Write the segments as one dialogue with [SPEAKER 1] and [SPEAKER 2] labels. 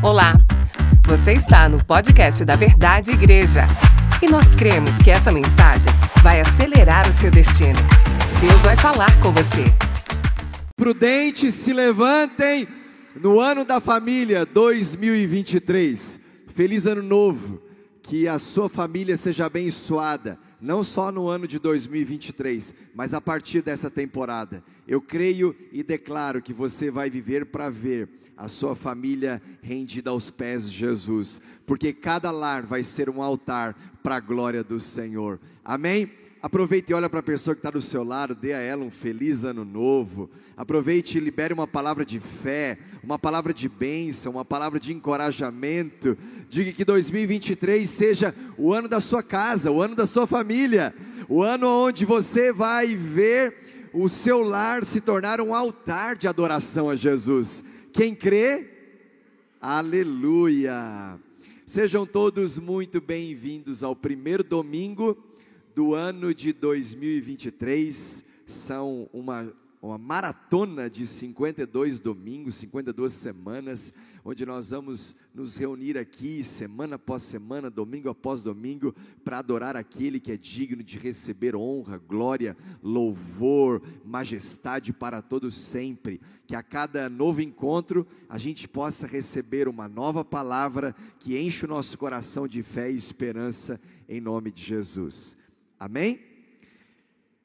[SPEAKER 1] Olá, você está no podcast da Verdade Igreja e nós cremos que essa mensagem vai acelerar o seu destino. Deus vai falar com você.
[SPEAKER 2] Prudentes se levantem no ano da família 2023. Feliz ano novo, que a sua família seja abençoada não só no ano de 2023, mas a partir dessa temporada. Eu creio e declaro que você vai viver para ver a sua família rendida aos pés de Jesus, porque cada lar vai ser um altar para a glória do Senhor. Amém? Aproveite e olha para a pessoa que está do seu lado, dê a ela um feliz ano novo. Aproveite e libere uma palavra de fé, uma palavra de bênção, uma palavra de encorajamento. Diga que 2023 seja o ano da sua casa, o ano da sua família, o ano onde você vai ver o seu lar se tornar um altar de adoração a Jesus. Quem crê? Aleluia! Sejam todos muito bem-vindos ao primeiro domingo do ano de 2023 são uma, uma maratona de 52 domingos, 52 semanas, onde nós vamos nos reunir aqui semana após semana, domingo após domingo, para adorar aquele que é digno de receber honra, glória, louvor, majestade para todos sempre. Que a cada novo encontro a gente possa receber uma nova palavra que enche o nosso coração de fé e esperança em nome de Jesus. Amém?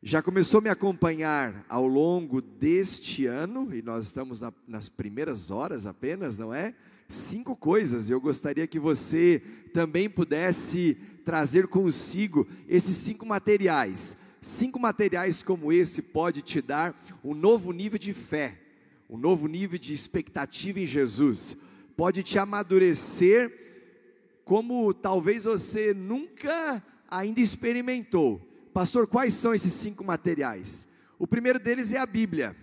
[SPEAKER 2] Já começou a me acompanhar ao longo deste ano, e nós estamos na, nas primeiras horas apenas, não é? Cinco coisas, eu gostaria que você também pudesse trazer consigo esses cinco materiais. Cinco materiais como esse pode te dar um novo nível de fé, um novo nível de expectativa em Jesus, pode te amadurecer como talvez você nunca ainda experimentou. Pastor, quais são esses cinco materiais? O primeiro deles é a Bíblia.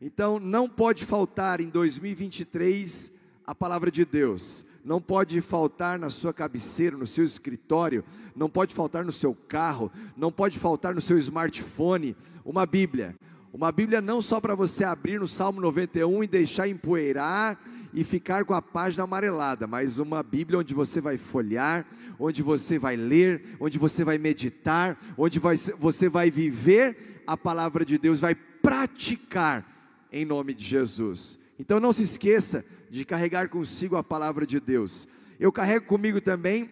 [SPEAKER 2] Então, não pode faltar em 2023 a palavra de Deus. Não pode faltar na sua cabeceira, no seu escritório, não pode faltar no seu carro, não pode faltar no seu smartphone uma Bíblia. Uma Bíblia não só para você abrir no Salmo 91 e deixar empoeirar e ficar com a página amarelada, mas uma Bíblia onde você vai folhear, onde você vai ler, onde você vai meditar, onde vai, você vai viver a palavra de Deus, vai praticar em nome de Jesus. Então não se esqueça de carregar consigo a palavra de Deus. Eu carrego comigo também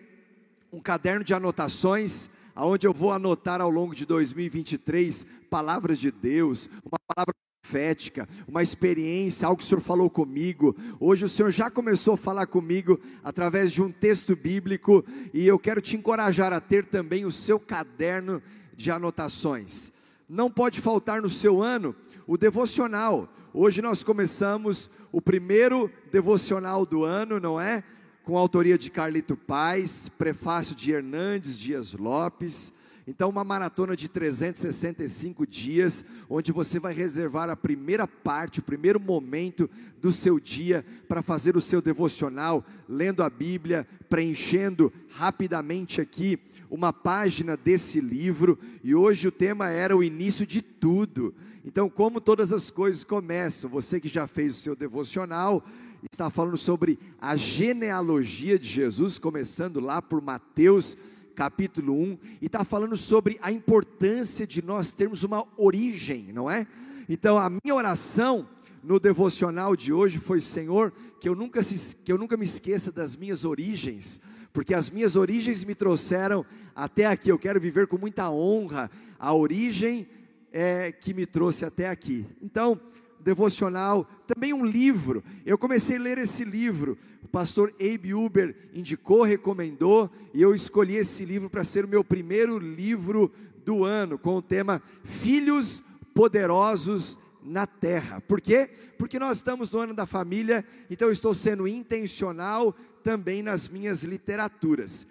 [SPEAKER 2] um caderno de anotações, aonde eu vou anotar ao longo de 2023 palavras de Deus, uma palavra profética, uma experiência, algo que o Senhor falou comigo. Hoje o Senhor já começou a falar comigo através de um texto bíblico e eu quero te encorajar a ter também o seu caderno de anotações. Não pode faltar no seu ano o devocional. Hoje nós começamos o primeiro devocional do ano, não é? Com a autoria de Carlito Paz, prefácio de Hernandes Dias Lopes. Então, uma maratona de 365 dias, onde você vai reservar a primeira parte, o primeiro momento do seu dia para fazer o seu devocional, lendo a Bíblia, preenchendo rapidamente aqui uma página desse livro. E hoje o tema era o início de tudo. Então, como todas as coisas começam, você que já fez o seu devocional, está falando sobre a genealogia de Jesus, começando lá por Mateus capítulo 1, e está falando sobre a importância de nós termos uma origem, não é? Então, a minha oração no devocional de hoje foi: Senhor, que eu nunca, se, que eu nunca me esqueça das minhas origens, porque as minhas origens me trouxeram até aqui. Eu quero viver com muita honra a origem é, que me trouxe até aqui. Então, devocional, também um livro. Eu comecei a ler esse livro. O pastor Abe Uber indicou, recomendou, e eu escolhi esse livro para ser o meu primeiro livro do ano, com o tema Filhos Poderosos na Terra. Por quê? Porque nós estamos no ano da família, então eu estou sendo intencional também nas minhas literaturas.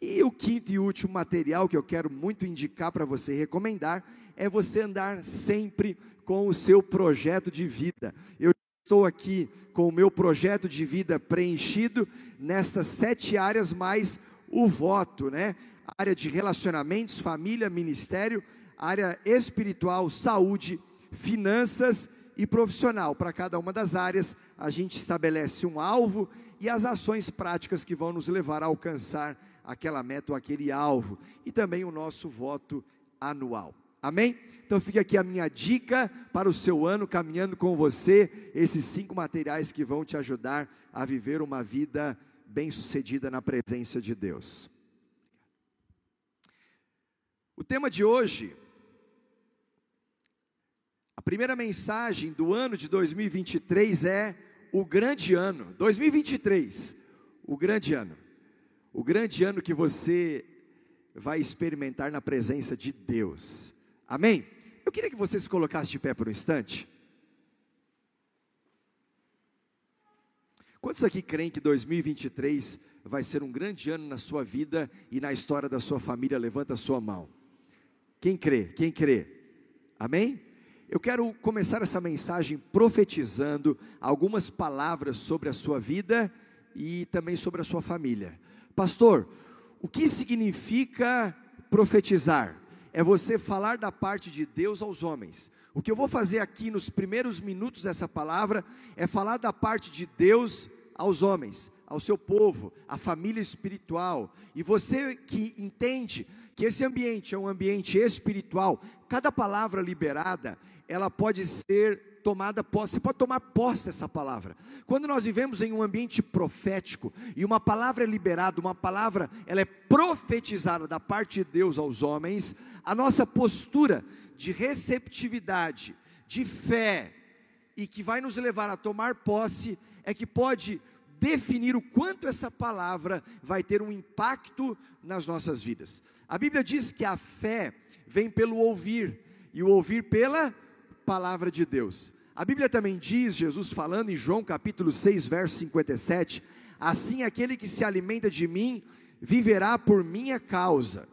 [SPEAKER 2] E o quinto e último material que eu quero muito indicar para você recomendar é você andar sempre com o seu projeto de vida. Eu estou aqui com o meu projeto de vida preenchido nessas sete áreas, mais o voto, né? Área de relacionamentos, família, ministério, área espiritual, saúde, finanças e profissional. Para cada uma das áreas, a gente estabelece um alvo e as ações práticas que vão nos levar a alcançar aquela meta ou aquele alvo, e também o nosso voto anual. Amém? Então fica aqui a minha dica para o seu ano, caminhando com você, esses cinco materiais que vão te ajudar a viver uma vida bem-sucedida na presença de Deus. O tema de hoje, a primeira mensagem do ano de 2023 é o grande ano. 2023, o grande ano. O grande ano que você vai experimentar na presença de Deus. Amém? Eu queria que você se colocasse de pé por um instante. Quantos aqui creem que 2023 vai ser um grande ano na sua vida e na história da sua família? Levanta a sua mão. Quem crê? Quem crê? Amém? Eu quero começar essa mensagem profetizando algumas palavras sobre a sua vida e também sobre a sua família. Pastor, o que significa profetizar? É você falar da parte de Deus aos homens. O que eu vou fazer aqui nos primeiros minutos dessa palavra é falar da parte de Deus aos homens, ao seu povo, à família espiritual. E você que entende que esse ambiente é um ambiente espiritual, cada palavra liberada, ela pode ser tomada posse, você pode tomar posse dessa palavra. Quando nós vivemos em um ambiente profético e uma palavra é liberada, uma palavra ela é profetizada da parte de Deus aos homens, a nossa postura de receptividade, de fé e que vai nos levar a tomar posse é que pode definir o quanto essa palavra vai ter um impacto nas nossas vidas. A Bíblia diz que a fé vem pelo ouvir, e o ouvir pela palavra de Deus. A Bíblia também diz, Jesus falando em João capítulo 6, verso 57, assim aquele que se alimenta de mim viverá por minha causa.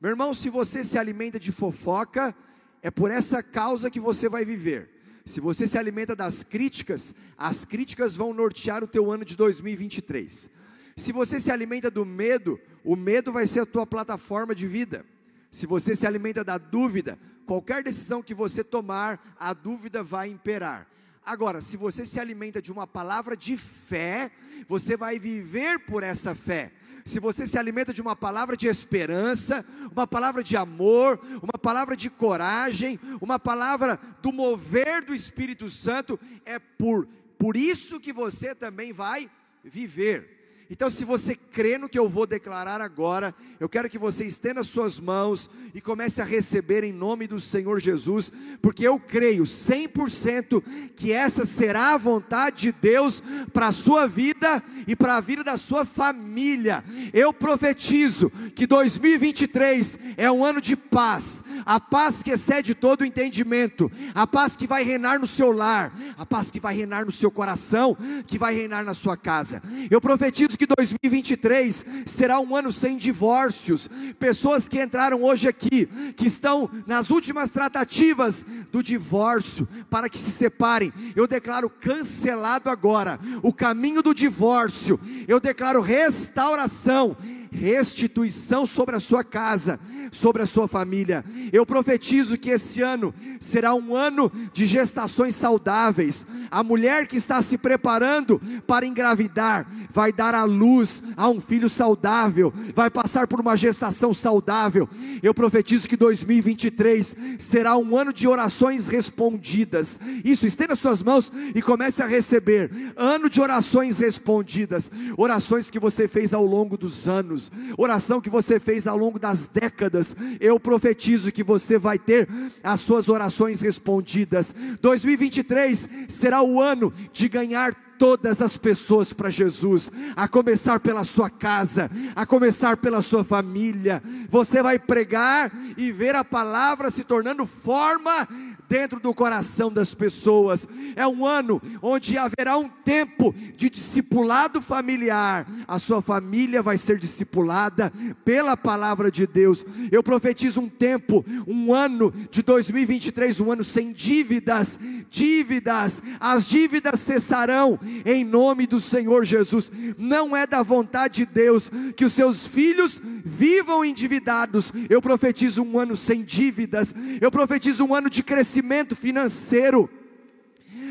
[SPEAKER 2] Meu irmão, se você se alimenta de fofoca, é por essa causa que você vai viver. Se você se alimenta das críticas, as críticas vão nortear o teu ano de 2023. Se você se alimenta do medo, o medo vai ser a tua plataforma de vida. Se você se alimenta da dúvida, qualquer decisão que você tomar, a dúvida vai imperar. Agora, se você se alimenta de uma palavra de fé, você vai viver por essa fé se você se alimenta de uma palavra de esperança, uma palavra de amor, uma palavra de coragem, uma palavra do mover do Espírito Santo, é por, por isso que você também vai viver. Então, se você crê no que eu vou declarar agora, eu quero que você estenda suas mãos e comece a receber em nome do Senhor Jesus, porque eu creio 100% que essa será a vontade de Deus para a sua vida e para a vida da sua família. Eu profetizo que 2023 é um ano de paz, a paz que excede todo o entendimento, a paz que vai reinar no seu lar, a paz que vai reinar no seu coração, que vai reinar na sua casa. Eu profetizo que 2023 será um ano sem divórcios. Pessoas que entraram hoje aqui, que estão nas últimas tratativas do divórcio, para que se separem. Eu declaro cancelado agora o caminho do divórcio. Eu declaro restauração restituição sobre a sua casa, sobre a sua família. Eu profetizo que esse ano será um ano de gestações saudáveis. A mulher que está se preparando para engravidar vai dar à luz a um filho saudável, vai passar por uma gestação saudável. Eu profetizo que 2023 será um ano de orações respondidas. Isso, estenda suas mãos e comece a receber. Ano de orações respondidas, orações que você fez ao longo dos anos anos, oração que você fez ao longo das décadas, eu profetizo que você vai ter as suas orações respondidas. 2023 será o ano de ganhar todas as pessoas para Jesus, a começar pela sua casa, a começar pela sua família. Você vai pregar e ver a palavra se tornando forma dentro do coração das pessoas. É um ano onde haverá um tempo de discipulado familiar. A sua família vai ser discipulada pela palavra de Deus. Eu profetizo um tempo, um ano de 2023, um ano sem dívidas. Dívidas, as dívidas cessarão em nome do Senhor Jesus. Não é da vontade de Deus que os seus filhos vivam endividados. Eu profetizo um ano sem dívidas. Eu profetizo um ano de crescimento crescimento financeiro.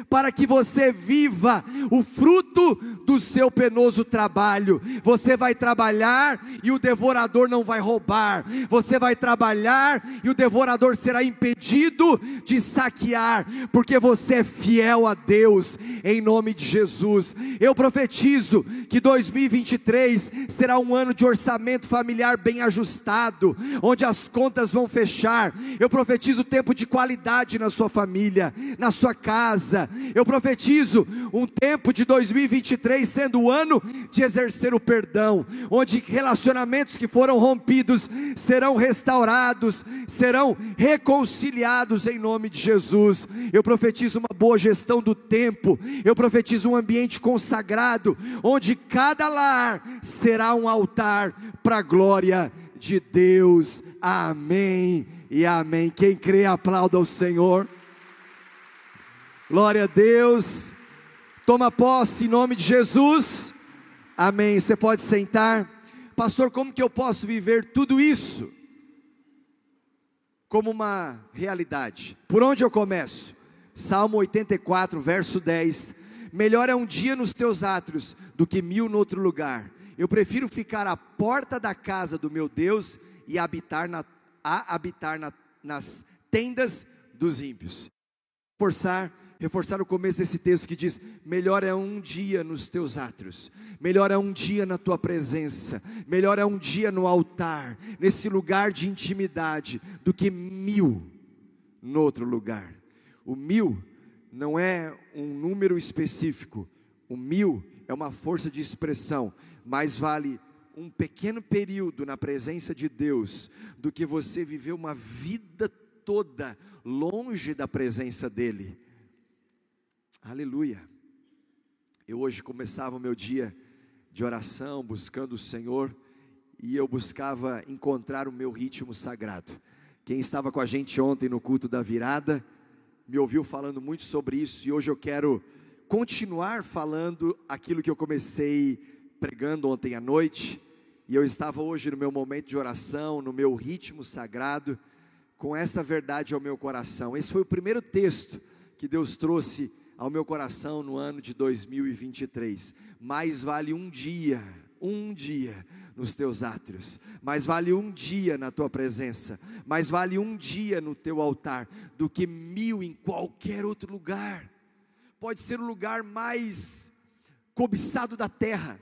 [SPEAKER 2] Para que você viva o fruto do seu penoso trabalho. Você vai trabalhar e o devorador não vai roubar. Você vai trabalhar e o devorador será impedido de saquear, porque você é fiel a Deus, em nome de Jesus. Eu profetizo que 2023 será um ano de orçamento familiar bem ajustado, onde as contas vão fechar. Eu profetizo tempo de qualidade na sua família, na sua casa. Eu profetizo um tempo de 2023 sendo o ano de exercer o perdão, onde relacionamentos que foram rompidos serão restaurados, serão reconciliados em nome de Jesus. Eu profetizo uma boa gestão do tempo. Eu profetizo um ambiente consagrado, onde cada lar será um altar para a glória de Deus. Amém e amém. Quem crê, aplauda o Senhor. Glória a Deus. Toma posse em nome de Jesus. Amém. Você pode sentar. Pastor, como que eu posso viver tudo isso? Como uma realidade. Por onde eu começo? Salmo 84, verso 10. Melhor é um dia nos teus átrios do que mil no outro lugar. Eu prefiro ficar à porta da casa do meu Deus e habitar na, a habitar na, nas tendas dos ímpios. Forçar reforçar o começo desse texto que diz: melhor é um dia nos teus átrios, melhor é um dia na tua presença, melhor é um dia no altar, nesse lugar de intimidade, do que mil no outro lugar. O mil não é um número específico, o mil é uma força de expressão, mais vale um pequeno período na presença de Deus do que você viver uma vida toda longe da presença dEle. Aleluia. Eu hoje começava o meu dia de oração, buscando o Senhor, e eu buscava encontrar o meu ritmo sagrado. Quem estava com a gente ontem no culto da virada, me ouviu falando muito sobre isso, e hoje eu quero continuar falando aquilo que eu comecei pregando ontem à noite, e eu estava hoje no meu momento de oração, no meu ritmo sagrado, com essa verdade ao meu coração. Esse foi o primeiro texto que Deus trouxe ao meu coração no ano de 2023. Mais vale um dia, um dia nos teus átrios, mais vale um dia na tua presença, mais vale um dia no teu altar do que mil em qualquer outro lugar. Pode ser o lugar mais cobiçado da terra,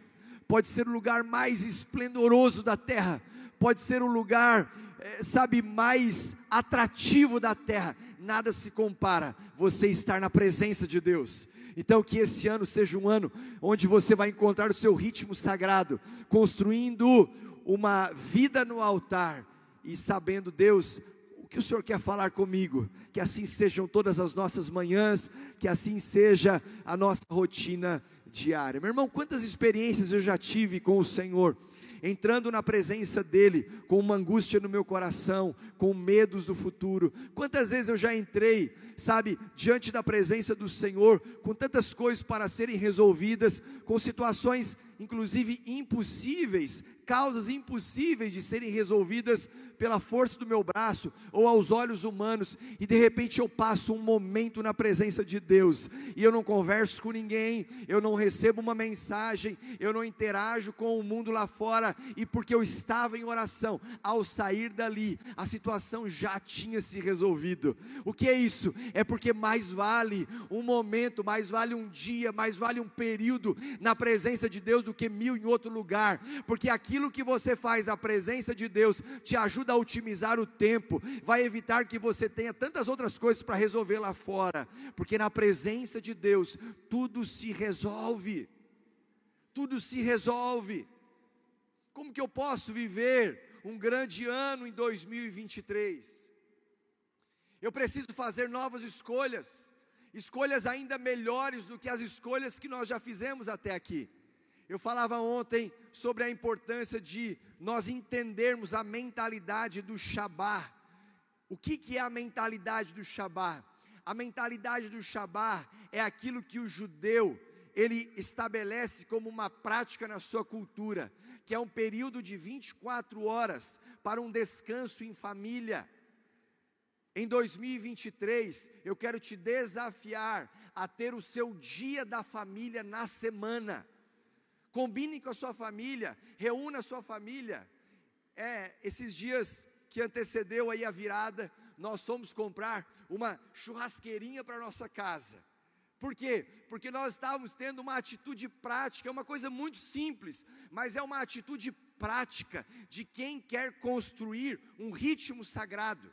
[SPEAKER 2] pode ser o lugar mais esplendoroso da terra, pode ser o lugar, é, sabe, mais atrativo da terra, nada se compara você estar na presença de Deus. Então, que esse ano seja um ano onde você vai encontrar o seu ritmo sagrado, construindo uma vida no altar e sabendo, Deus, o que o Senhor quer falar comigo. Que assim sejam todas as nossas manhãs, que assim seja a nossa rotina diária. Meu irmão, quantas experiências eu já tive com o Senhor entrando na presença dEle, com uma angústia no meu coração, com medos do futuro. Quantas vezes eu já entrei, sabe, diante da presença do Senhor, com tantas coisas para serem resolvidas, com situações inclusive impossíveis, causas impossíveis de serem resolvidas pela força do meu braço ou aos olhos humanos, e de repente eu passo um momento na presença de Deus, e eu não converso com ninguém, eu não recebo uma mensagem, eu não interajo com o mundo lá fora, e porque eu estava em oração, ao sair dali, a situação já tinha se resolvido. O que é isso? É porque mais vale um momento, mais vale um dia, mais vale um período na presença de Deus do que mil em outro lugar, porque aquilo que você faz na presença de Deus te ajuda a otimizar o tempo, vai evitar que você tenha tantas outras coisas para resolver lá fora, porque na presença de Deus tudo se resolve. Tudo se resolve. Como que eu posso viver um grande ano em 2023? Eu preciso fazer novas escolhas, escolhas ainda melhores do que as escolhas que nós já fizemos até aqui. Eu falava ontem sobre a importância de nós entendermos a mentalidade do Shabá. O que, que é a mentalidade do Shabá? A mentalidade do Shabá é aquilo que o judeu ele estabelece como uma prática na sua cultura, que é um período de 24 horas para um descanso em família. Em 2023, eu quero te desafiar a ter o seu dia da família na semana. Combine com a sua família, reúna a sua família. É, esses dias que antecedeu aí a virada, nós fomos comprar uma churrasqueirinha para nossa casa. Por quê? Porque nós estávamos tendo uma atitude prática, é uma coisa muito simples, mas é uma atitude prática de quem quer construir um ritmo sagrado.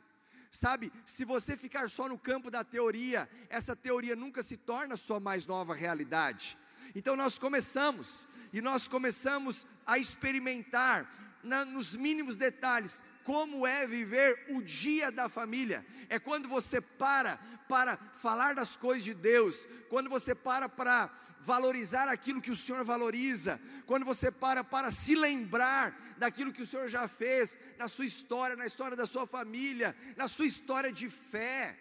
[SPEAKER 2] Sabe, se você ficar só no campo da teoria, essa teoria nunca se torna sua mais nova realidade. Então nós começamos, e nós começamos a experimentar na, nos mínimos detalhes como é viver o dia da família. É quando você para para falar das coisas de Deus, quando você para para valorizar aquilo que o Senhor valoriza, quando você para para se lembrar daquilo que o Senhor já fez na sua história, na história da sua família, na sua história de fé.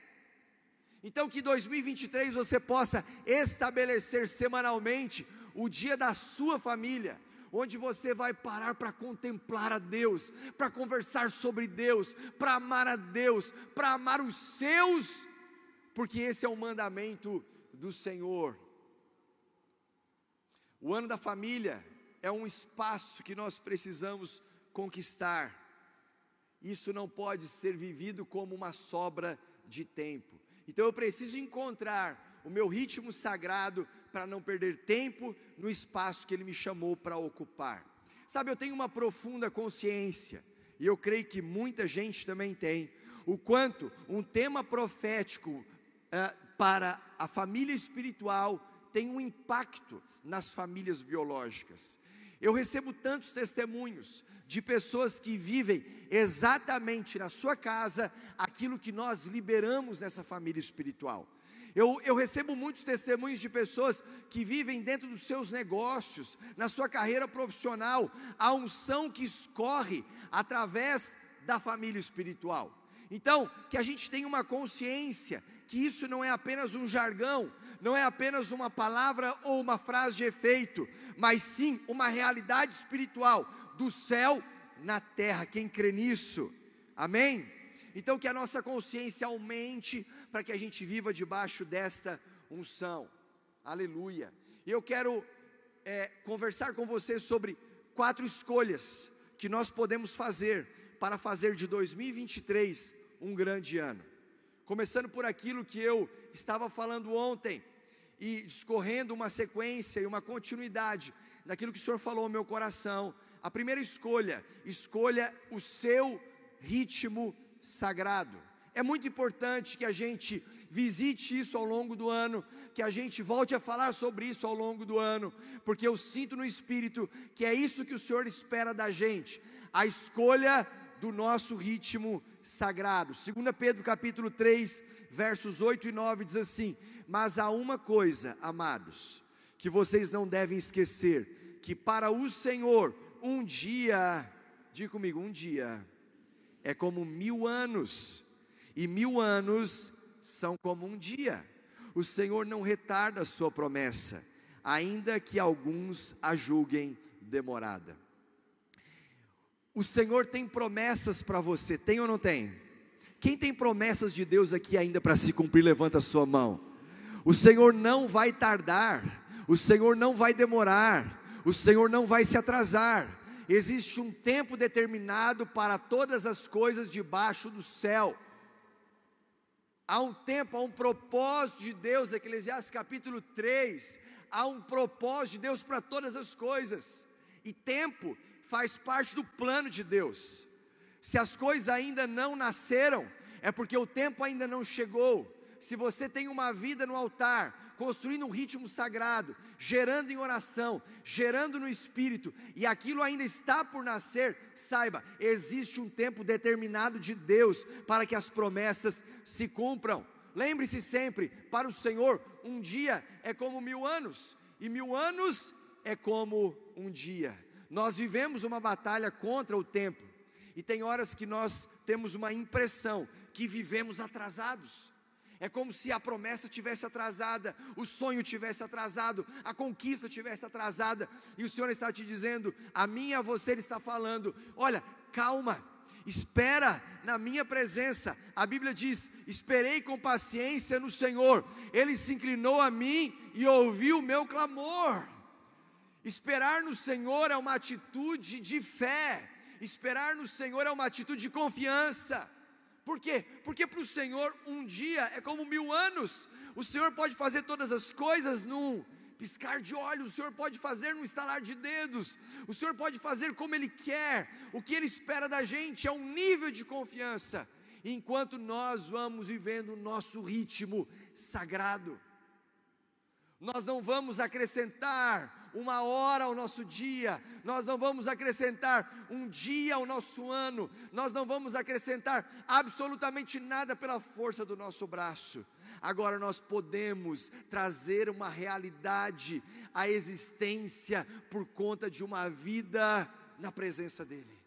[SPEAKER 2] Então que 2023 você possa estabelecer semanalmente o dia da sua família onde você vai parar para contemplar a Deus, para conversar sobre Deus, para amar a Deus, para amar os seus, porque esse é o mandamento do Senhor. O ano da família é um espaço que nós precisamos conquistar. Isso não pode ser vivido como uma sobra de tempo. Então eu preciso encontrar o meu ritmo sagrado para não perder tempo no espaço que Ele me chamou para ocupar. Sabe, eu tenho uma profunda consciência, e eu creio que muita gente também tem, o quanto um tema profético eh, para a família espiritual tem um impacto nas famílias biológicas. Eu recebo tantos testemunhos de pessoas que vivem exatamente na sua casa aquilo que nós liberamos nessa família espiritual. Eu, eu recebo muitos testemunhos de pessoas que vivem dentro dos seus negócios, na sua carreira profissional, a unção que escorre através da família espiritual. Então, que a gente tenha uma consciência que isso não é apenas um jargão, não é apenas uma palavra ou uma frase de efeito, mas sim uma realidade espiritual do céu na terra. Quem crê nisso? Amém? Então, que a nossa consciência aumente para que a gente viva debaixo desta unção. Aleluia. E eu quero é, conversar com você sobre quatro escolhas que nós podemos fazer para fazer de 2023 um grande ano. Começando por aquilo que eu estava falando ontem e discorrendo uma sequência e uma continuidade daquilo que o Senhor falou ao meu coração. A primeira escolha, escolha o seu ritmo sagrado. É muito importante que a gente visite isso ao longo do ano, que a gente volte a falar sobre isso ao longo do ano, porque eu sinto no espírito que é isso que o Senhor espera da gente, a escolha do nosso ritmo sagrado. 2 Pedro capítulo 3, versos 8 e 9 diz assim: "Mas há uma coisa, amados, que vocês não devem esquecer, que para o Senhor um dia, diga comigo, um dia é como mil anos, e mil anos são como um dia. O Senhor não retarda a sua promessa, ainda que alguns a julguem demorada. O Senhor tem promessas para você, tem ou não tem? Quem tem promessas de Deus aqui ainda para se cumprir, levanta a sua mão. O Senhor não vai tardar, o Senhor não vai demorar, o Senhor não vai se atrasar existe um tempo determinado para todas as coisas debaixo do céu. Há um tempo, há um propósito de Deus, Eclesiastes capítulo 3, há um propósito de Deus para todas as coisas, e tempo faz parte do plano de Deus. Se as coisas ainda não nasceram, é porque o tempo ainda não chegou. Se você tem uma vida no altar, construindo um ritmo sagrado, gerando em oração, gerando no espírito, e aquilo ainda está por nascer, saiba, existe um tempo determinado de Deus para que as promessas se cumpram. Lembre-se sempre, para o Senhor, um dia é como mil anos, e mil anos é como um dia. Nós vivemos uma batalha contra o tempo, e tem horas que nós temos uma impressão que vivemos atrasados. É como se a promessa tivesse atrasada, o sonho tivesse atrasado, a conquista tivesse atrasada, e o Senhor está te dizendo, a mim e a você Ele está falando: olha, calma, espera na minha presença. A Bíblia diz: esperei com paciência no Senhor, ele se inclinou a mim e ouviu o meu clamor. Esperar no Senhor é uma atitude de fé, esperar no Senhor é uma atitude de confiança. Por quê? Porque para o Senhor um dia é como mil anos. O Senhor pode fazer todas as coisas num piscar de olhos, o Senhor pode fazer num estalar de dedos, o Senhor pode fazer como Ele quer, o que Ele espera da gente é um nível de confiança, enquanto nós vamos vivendo o nosso ritmo sagrado. Nós não vamos acrescentar uma hora ao nosso dia, nós não vamos acrescentar um dia ao nosso ano, nós não vamos acrescentar absolutamente nada pela força do nosso braço. Agora nós podemos trazer uma realidade à existência por conta de uma vida na presença dEle,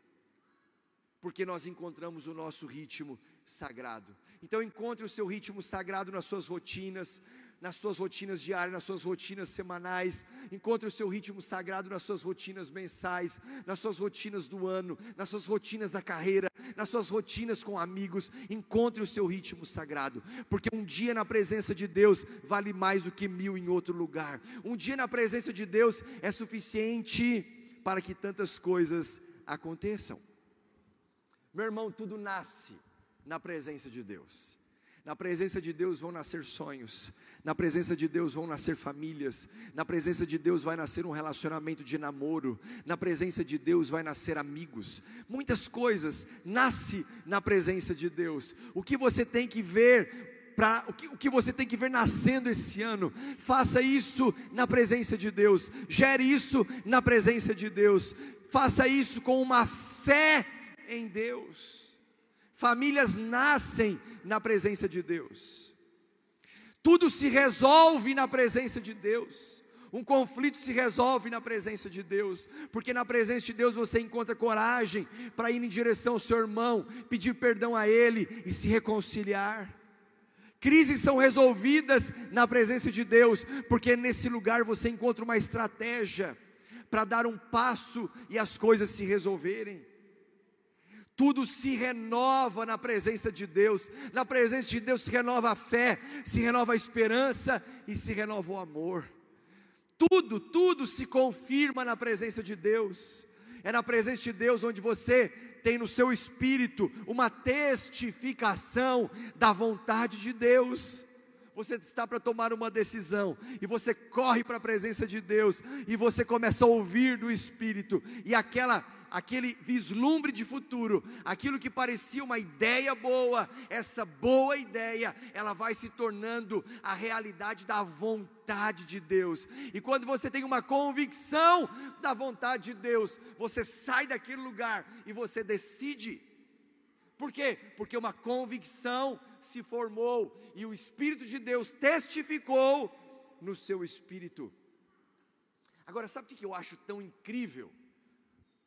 [SPEAKER 2] porque nós encontramos o nosso ritmo sagrado. Então, encontre o seu ritmo sagrado nas suas rotinas, nas suas rotinas diárias, nas suas rotinas semanais, encontre o seu ritmo sagrado nas suas rotinas mensais, nas suas rotinas do ano, nas suas rotinas da carreira, nas suas rotinas com amigos, encontre o seu ritmo sagrado, porque um dia na presença de Deus vale mais do que mil em outro lugar, um dia na presença de Deus é suficiente para que tantas coisas aconteçam. Meu irmão, tudo nasce na presença de Deus. Na presença de Deus vão nascer sonhos, na presença de Deus vão nascer famílias, na presença de Deus vai nascer um relacionamento de namoro, na presença de Deus vai nascer amigos. Muitas coisas nasce na presença de Deus. O que você tem que ver Pra, o, que, o que você tem que ver nascendo esse ano, faça isso na presença de Deus, gere isso na presença de Deus, faça isso com uma fé em Deus. Famílias nascem na presença de Deus. Tudo se resolve na presença de Deus. Um conflito se resolve na presença de Deus, porque na presença de Deus você encontra coragem para ir em direção ao seu irmão, pedir perdão a ele e se reconciliar. Crises são resolvidas na presença de Deus, porque nesse lugar você encontra uma estratégia para dar um passo e as coisas se resolverem tudo se renova na presença de Deus, na presença de Deus se renova a fé, se renova a esperança e se renova o amor. Tudo, tudo se confirma na presença de Deus. É na presença de Deus onde você tem no seu espírito uma testificação da vontade de Deus. Você está para tomar uma decisão e você corre para a presença de Deus e você começa a ouvir do Espírito e aquela aquele vislumbre de futuro, aquilo que parecia uma ideia boa, essa boa ideia, ela vai se tornando a realidade da vontade de Deus. E quando você tem uma convicção da vontade de Deus, você sai daquele lugar e você decide. Por quê? Porque uma convicção se formou e o Espírito de Deus testificou no seu espírito. Agora, sabe o que eu acho tão incrível?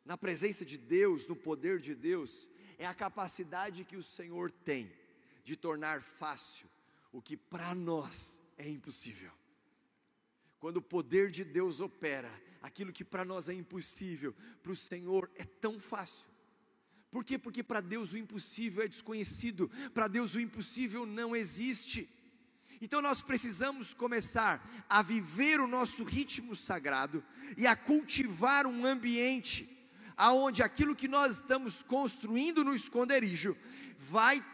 [SPEAKER 2] Na presença de Deus, no poder de Deus, é a capacidade que o Senhor tem de tornar fácil o que para nós é impossível. Quando o poder de Deus opera, aquilo que para nós é impossível, para o Senhor é tão fácil. Por quê? Porque para Deus o impossível é desconhecido, para Deus o impossível não existe. Então nós precisamos começar a viver o nosso ritmo sagrado e a cultivar um ambiente aonde aquilo que nós estamos construindo no esconderijo vai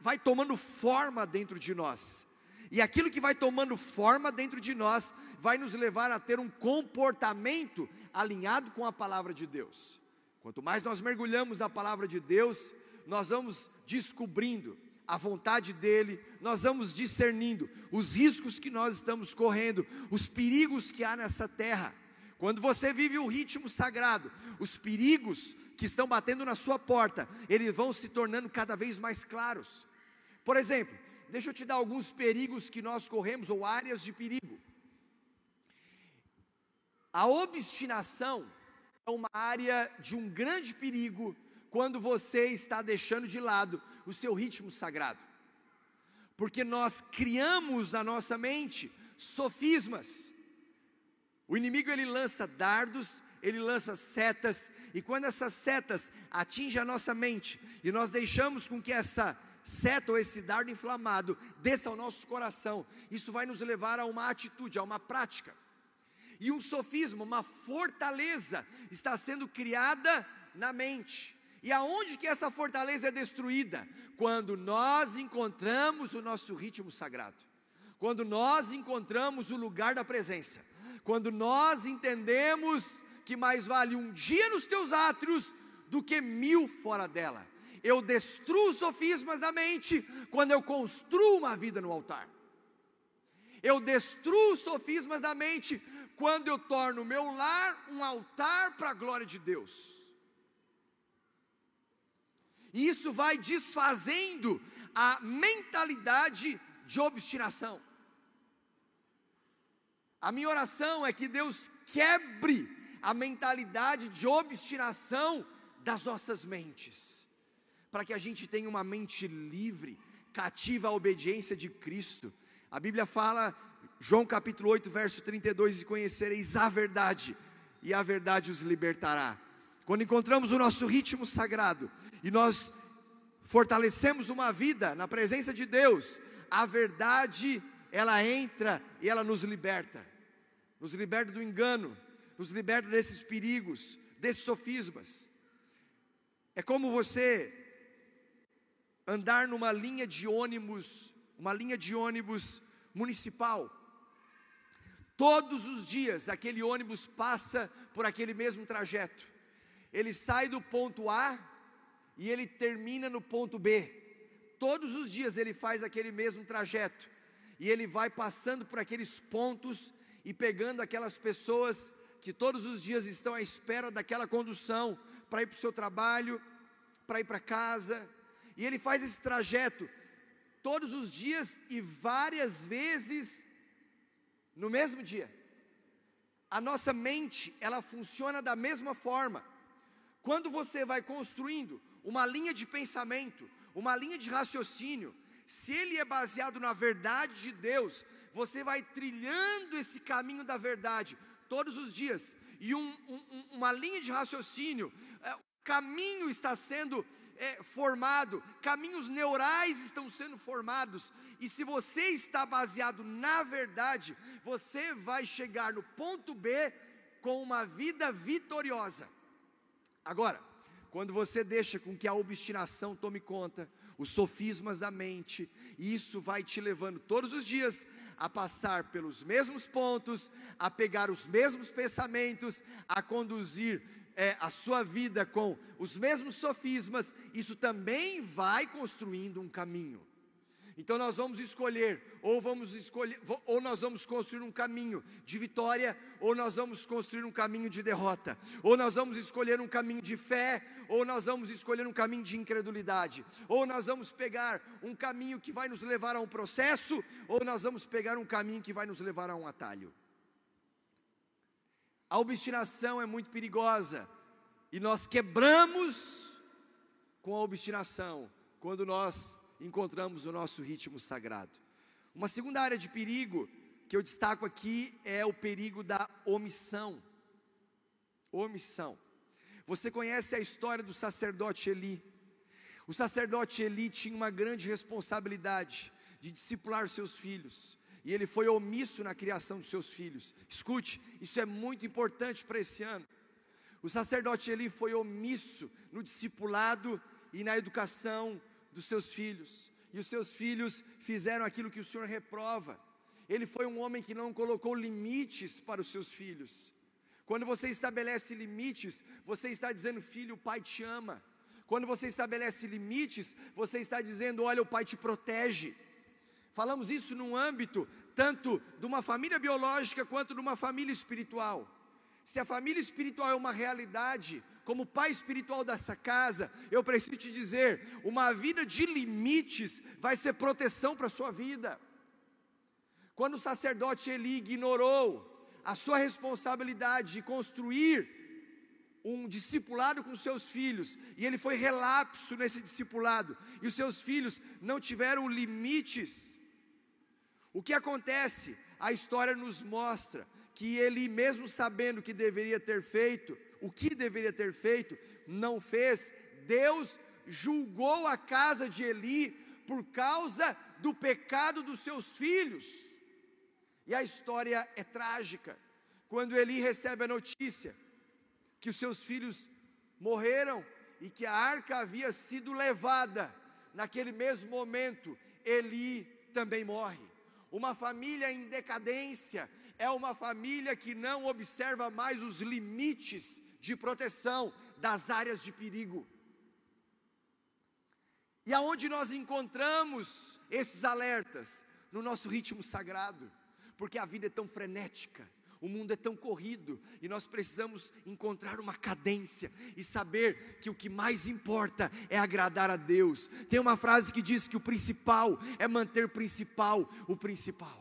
[SPEAKER 2] vai tomando forma dentro de nós. E aquilo que vai tomando forma dentro de nós vai nos levar a ter um comportamento alinhado com a palavra de Deus. Quanto mais nós mergulhamos na palavra de Deus, nós vamos descobrindo a vontade dele, nós vamos discernindo os riscos que nós estamos correndo, os perigos que há nessa terra. Quando você vive o ritmo sagrado, os perigos que estão batendo na sua porta, eles vão se tornando cada vez mais claros. Por exemplo, deixa eu te dar alguns perigos que nós corremos ou áreas de perigo. A obstinação é uma área de um grande perigo quando você está deixando de lado o seu ritmo sagrado. Porque nós criamos na nossa mente sofismas o inimigo ele lança dardos, ele lança setas, e quando essas setas atingem a nossa mente, e nós deixamos com que essa seta ou esse dardo inflamado desça ao nosso coração, isso vai nos levar a uma atitude, a uma prática. E um sofisma, uma fortaleza está sendo criada na mente. E aonde que essa fortaleza é destruída? Quando nós encontramos o nosso ritmo sagrado. Quando nós encontramos o lugar da presença. Quando nós entendemos que mais vale um dia nos teus átrios do que mil fora dela. Eu destruo sofismas da mente quando eu construo uma vida no altar. Eu destruo sofismas da mente quando eu torno meu lar um altar para a glória de Deus. E isso vai desfazendo a mentalidade de obstinação. A minha oração é que Deus quebre a mentalidade de obstinação das nossas mentes, para que a gente tenha uma mente livre, cativa à obediência de Cristo. A Bíblia fala, João capítulo 8, verso 32: E conhecereis a verdade, e a verdade os libertará. Quando encontramos o nosso ritmo sagrado e nós fortalecemos uma vida na presença de Deus, a verdade ela entra e ela nos liberta. Nos liberta do engano, nos liberta desses perigos, desses sofismas. É como você andar numa linha de ônibus, uma linha de ônibus municipal. Todos os dias aquele ônibus passa por aquele mesmo trajeto ele sai do ponto A e ele termina no ponto B. Todos os dias ele faz aquele mesmo trajeto e ele vai passando por aqueles pontos e pegando aquelas pessoas que todos os dias estão à espera daquela condução para ir para o seu trabalho, para ir para casa, e ele faz esse trajeto todos os dias e várias vezes no mesmo dia. A nossa mente, ela funciona da mesma forma. Quando você vai construindo uma linha de pensamento, uma linha de raciocínio, se ele é baseado na verdade de Deus, você vai trilhando esse caminho da verdade todos os dias, e um, um, uma linha de raciocínio, é, caminho está sendo é, formado, caminhos neurais estão sendo formados, e se você está baseado na verdade, você vai chegar no ponto B com uma vida vitoriosa. Agora, quando você deixa com que a obstinação tome conta, os sofismas da mente, isso vai te levando todos os dias a passar pelos mesmos pontos, a pegar os mesmos pensamentos, a conduzir é, a sua vida com os mesmos sofismas, isso também vai construindo um caminho. Então nós vamos escolher, ou vamos escolher, ou nós vamos construir um caminho de vitória, ou nós vamos construir um caminho de derrota, ou nós vamos escolher um caminho de fé, ou nós vamos escolher um caminho de incredulidade, ou nós vamos pegar um caminho que vai nos levar a um processo, ou nós vamos pegar um caminho que vai nos levar a um atalho. A obstinação é muito perigosa, e nós quebramos com a obstinação quando nós encontramos o nosso ritmo sagrado. Uma segunda área de perigo que eu destaco aqui é o perigo da omissão. Omissão. Você conhece a história do sacerdote Eli? O sacerdote Eli tinha uma grande responsabilidade de discipular seus filhos, e ele foi omisso na criação dos seus filhos. Escute, isso é muito importante para esse ano. O sacerdote Eli foi omisso no discipulado e na educação dos seus filhos, e os seus filhos fizeram aquilo que o Senhor reprova. Ele foi um homem que não colocou limites para os seus filhos. Quando você estabelece limites, você está dizendo, filho, o pai te ama. Quando você estabelece limites, você está dizendo, olha, o pai te protege. Falamos isso num âmbito tanto de uma família biológica quanto de uma família espiritual. Se a família espiritual é uma realidade, como pai espiritual dessa casa, eu preciso te dizer: uma vida de limites vai ser proteção para a sua vida. Quando o sacerdote Eli ignorou a sua responsabilidade de construir um discipulado com seus filhos, e ele foi relapso nesse discipulado, e os seus filhos não tiveram limites. O que acontece? A história nos mostra que ele, mesmo sabendo que deveria ter feito, o que deveria ter feito, não fez, Deus julgou a casa de Eli por causa do pecado dos seus filhos. E a história é trágica. Quando Eli recebe a notícia que os seus filhos morreram e que a arca havia sido levada, naquele mesmo momento, Eli também morre. Uma família em decadência é uma família que não observa mais os limites de proteção das áreas de perigo. E aonde nós encontramos esses alertas? No nosso ritmo sagrado, porque a vida é tão frenética, o mundo é tão corrido e nós precisamos encontrar uma cadência e saber que o que mais importa é agradar a Deus. Tem uma frase que diz que o principal é manter principal o principal.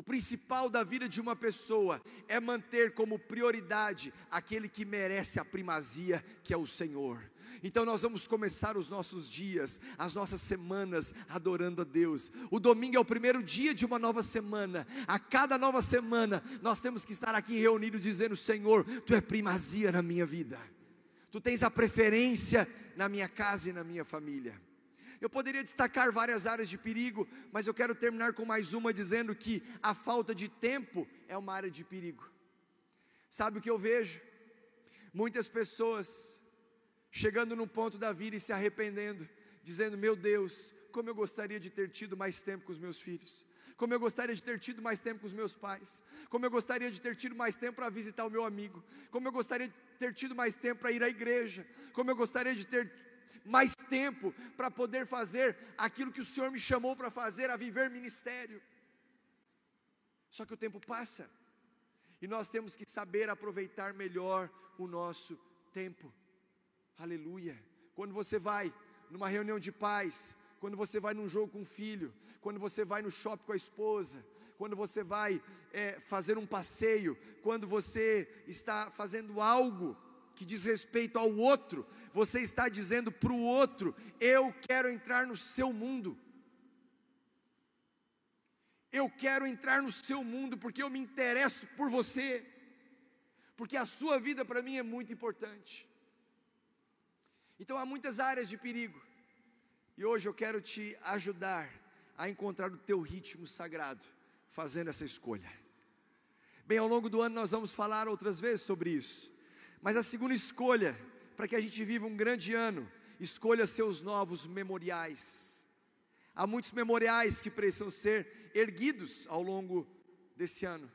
[SPEAKER 2] O principal da vida de uma pessoa é manter como prioridade aquele que merece a primazia, que é o Senhor. Então nós vamos começar os nossos dias, as nossas semanas adorando a Deus. O domingo é o primeiro dia de uma nova semana. A cada nova semana nós temos que estar aqui reunidos dizendo: Senhor, tu é primazia na minha vida. Tu tens a preferência na minha casa e na minha família. Eu poderia destacar várias áreas de perigo, mas eu quero terminar com mais uma dizendo que a falta de tempo é uma área de perigo. Sabe o que eu vejo? Muitas pessoas chegando num ponto da vida e se arrependendo, dizendo: Meu Deus, como eu gostaria de ter tido mais tempo com os meus filhos, como eu gostaria de ter tido mais tempo com os meus pais, como eu gostaria de ter tido mais tempo para visitar o meu amigo, como eu gostaria de ter tido mais tempo para ir à igreja, como eu gostaria de ter mais tempo para poder fazer aquilo que o Senhor me chamou para fazer, a viver ministério. Só que o tempo passa e nós temos que saber aproveitar melhor o nosso tempo. Aleluia. Quando você vai numa reunião de paz, quando você vai num jogo com o filho, quando você vai no shopping com a esposa, quando você vai é, fazer um passeio, quando você está fazendo algo que diz respeito ao outro, você está dizendo para o outro: eu quero entrar no seu mundo. Eu quero entrar no seu mundo porque eu me interesso por você, porque a sua vida para mim é muito importante. Então há muitas áreas de perigo, e hoje eu quero te ajudar a encontrar o teu ritmo sagrado, fazendo essa escolha. Bem, ao longo do ano nós vamos falar outras vezes sobre isso. Mas a segunda escolha, para que a gente viva um grande ano, escolha seus novos memoriais. Há muitos memoriais que precisam ser erguidos ao longo desse ano.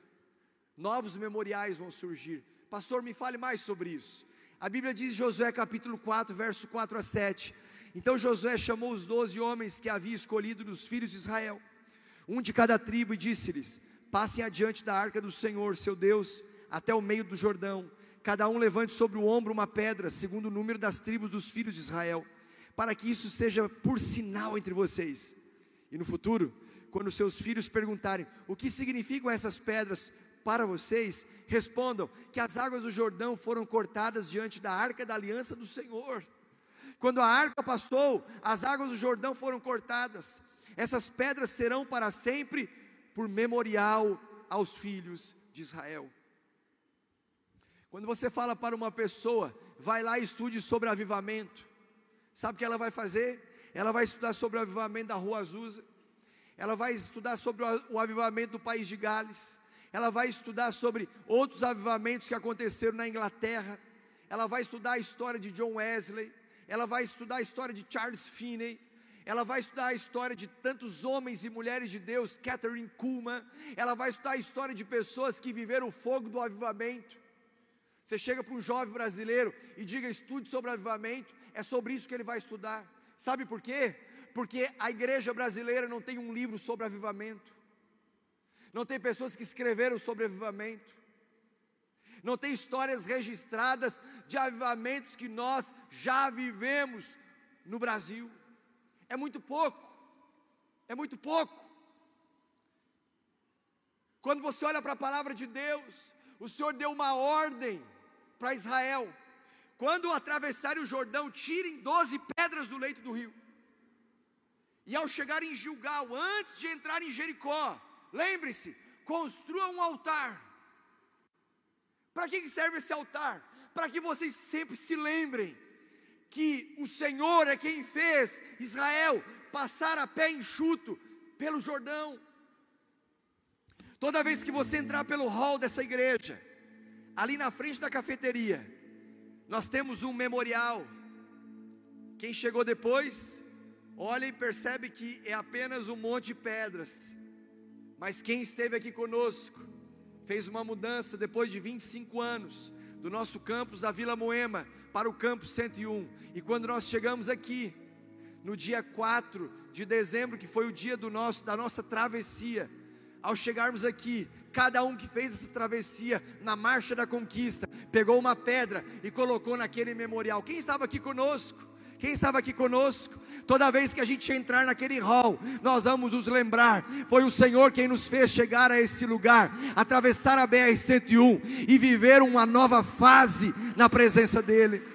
[SPEAKER 2] Novos memoriais vão surgir. Pastor, me fale mais sobre isso. A Bíblia diz Josué capítulo 4, verso 4 a 7. Então Josué chamou os doze homens que havia escolhido dos filhos de Israel, um de cada tribo, e disse-lhes: Passem adiante da arca do Senhor, seu Deus, até o meio do Jordão cada um levante sobre o ombro uma pedra, segundo o número das tribos dos filhos de Israel, para que isso seja por sinal entre vocês. E no futuro, quando seus filhos perguntarem o que significam essas pedras para vocês, respondam que as águas do Jordão foram cortadas diante da arca da aliança do Senhor. Quando a arca passou, as águas do Jordão foram cortadas. Essas pedras serão para sempre por memorial aos filhos de Israel. Quando você fala para uma pessoa, vai lá e estude sobre avivamento. Sabe o que ela vai fazer? Ela vai estudar sobre o avivamento da Rua Azusa. Ela vai estudar sobre o avivamento do país de Gales. Ela vai estudar sobre outros avivamentos que aconteceram na Inglaterra. Ela vai estudar a história de John Wesley. Ela vai estudar a história de Charles Finney ela vai estudar a história de tantos homens e mulheres de Deus, Catherine Kuhlman, ela vai estudar a história de pessoas que viveram o fogo do avivamento, você chega para um jovem brasileiro e diga estude sobre avivamento, é sobre isso que ele vai estudar. Sabe por quê? Porque a igreja brasileira não tem um livro sobre avivamento. Não tem pessoas que escreveram sobre avivamento. Não tem histórias registradas de avivamentos que nós já vivemos no Brasil. É muito pouco. É muito pouco. Quando você olha para a palavra de Deus, o Senhor deu uma ordem para Israel: quando atravessarem o Jordão, tirem doze pedras do leito do rio. E ao chegar em Gilgal, antes de entrar em Jericó, lembre-se, construa um altar. Para que serve esse altar? Para que vocês sempre se lembrem que o Senhor é quem fez Israel passar a pé enxuto pelo Jordão. Toda vez que você entrar pelo hall dessa igreja, ali na frente da cafeteria, nós temos um memorial. Quem chegou depois, olha e percebe que é apenas um monte de pedras. Mas quem esteve aqui conosco, fez uma mudança depois de 25 anos, do nosso campus da Vila Moema para o campus 101. E quando nós chegamos aqui, no dia 4 de dezembro, que foi o dia do nosso, da nossa travessia, ao chegarmos aqui, cada um que fez essa travessia na marcha da conquista, pegou uma pedra e colocou naquele memorial. Quem estava aqui conosco? Quem estava aqui conosco? Toda vez que a gente entrar naquele hall, nós vamos nos lembrar: foi o Senhor quem nos fez chegar a esse lugar, atravessar a BR-101 e viver uma nova fase na presença dEle.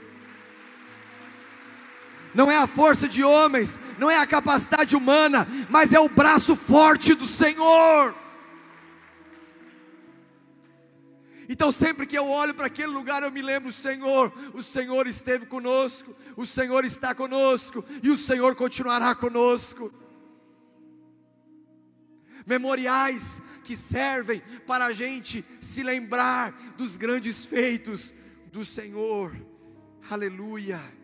[SPEAKER 2] Não é a força de homens, não é a capacidade humana, mas é o braço forte do Senhor. Então, sempre que eu olho para aquele lugar, eu me lembro: Senhor, o Senhor esteve conosco, o Senhor está conosco e o Senhor continuará conosco. Memoriais que servem para a gente se lembrar dos grandes feitos do Senhor. Aleluia.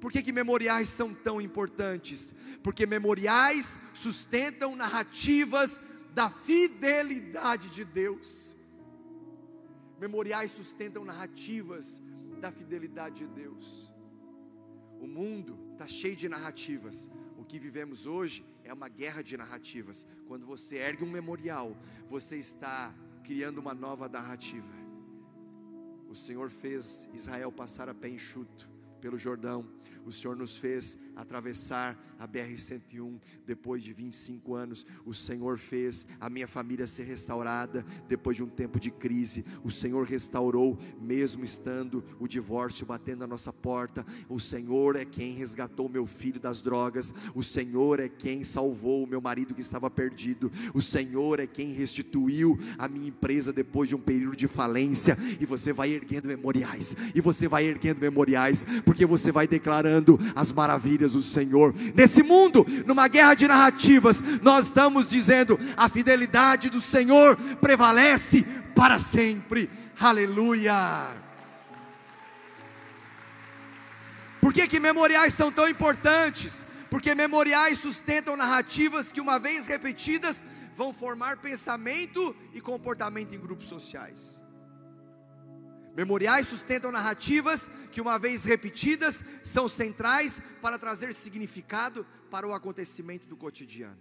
[SPEAKER 2] Por que, que memoriais são tão importantes? Porque memoriais sustentam narrativas da fidelidade de Deus. Memoriais sustentam narrativas da fidelidade de Deus. O mundo está cheio de narrativas. O que vivemos hoje é uma guerra de narrativas. Quando você ergue um memorial, você está criando uma nova narrativa. O Senhor fez Israel passar a pé enxuto pelo Jordão. O Senhor nos fez atravessar a BR-101 depois de 25 anos. O Senhor fez a minha família ser restaurada depois de um tempo de crise. O Senhor restaurou, mesmo estando o divórcio batendo a nossa porta. O Senhor é quem resgatou meu filho das drogas. O Senhor é quem salvou o meu marido que estava perdido. O Senhor é quem restituiu a minha empresa depois de um período de falência. E você vai erguendo memoriais. E você vai erguendo memoriais, porque você vai declarando as maravilhas do Senhor. Nesse mundo, numa guerra de narrativas, nós estamos dizendo: a fidelidade do Senhor prevalece para sempre. Aleluia. Por que, que memoriais são tão importantes? Porque memoriais sustentam narrativas que, uma vez repetidas, vão formar pensamento e comportamento em grupos sociais. Memoriais sustentam narrativas que, uma vez repetidas, são centrais para trazer significado para o acontecimento do cotidiano.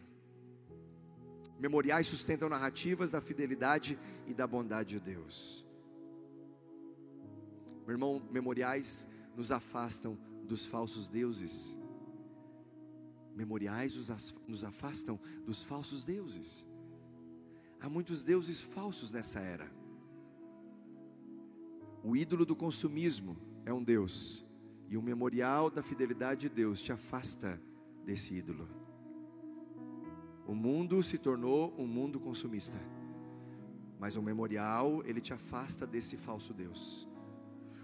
[SPEAKER 2] Memoriais sustentam narrativas da fidelidade e da bondade de Deus. Meu irmão, memoriais nos afastam dos falsos deuses. Memoriais nos afastam dos falsos deuses. Há muitos deuses falsos nessa era. O ídolo do consumismo é um Deus, e o memorial da fidelidade de Deus te afasta desse ídolo. O mundo se tornou um mundo consumista, mas o memorial ele te afasta desse falso Deus.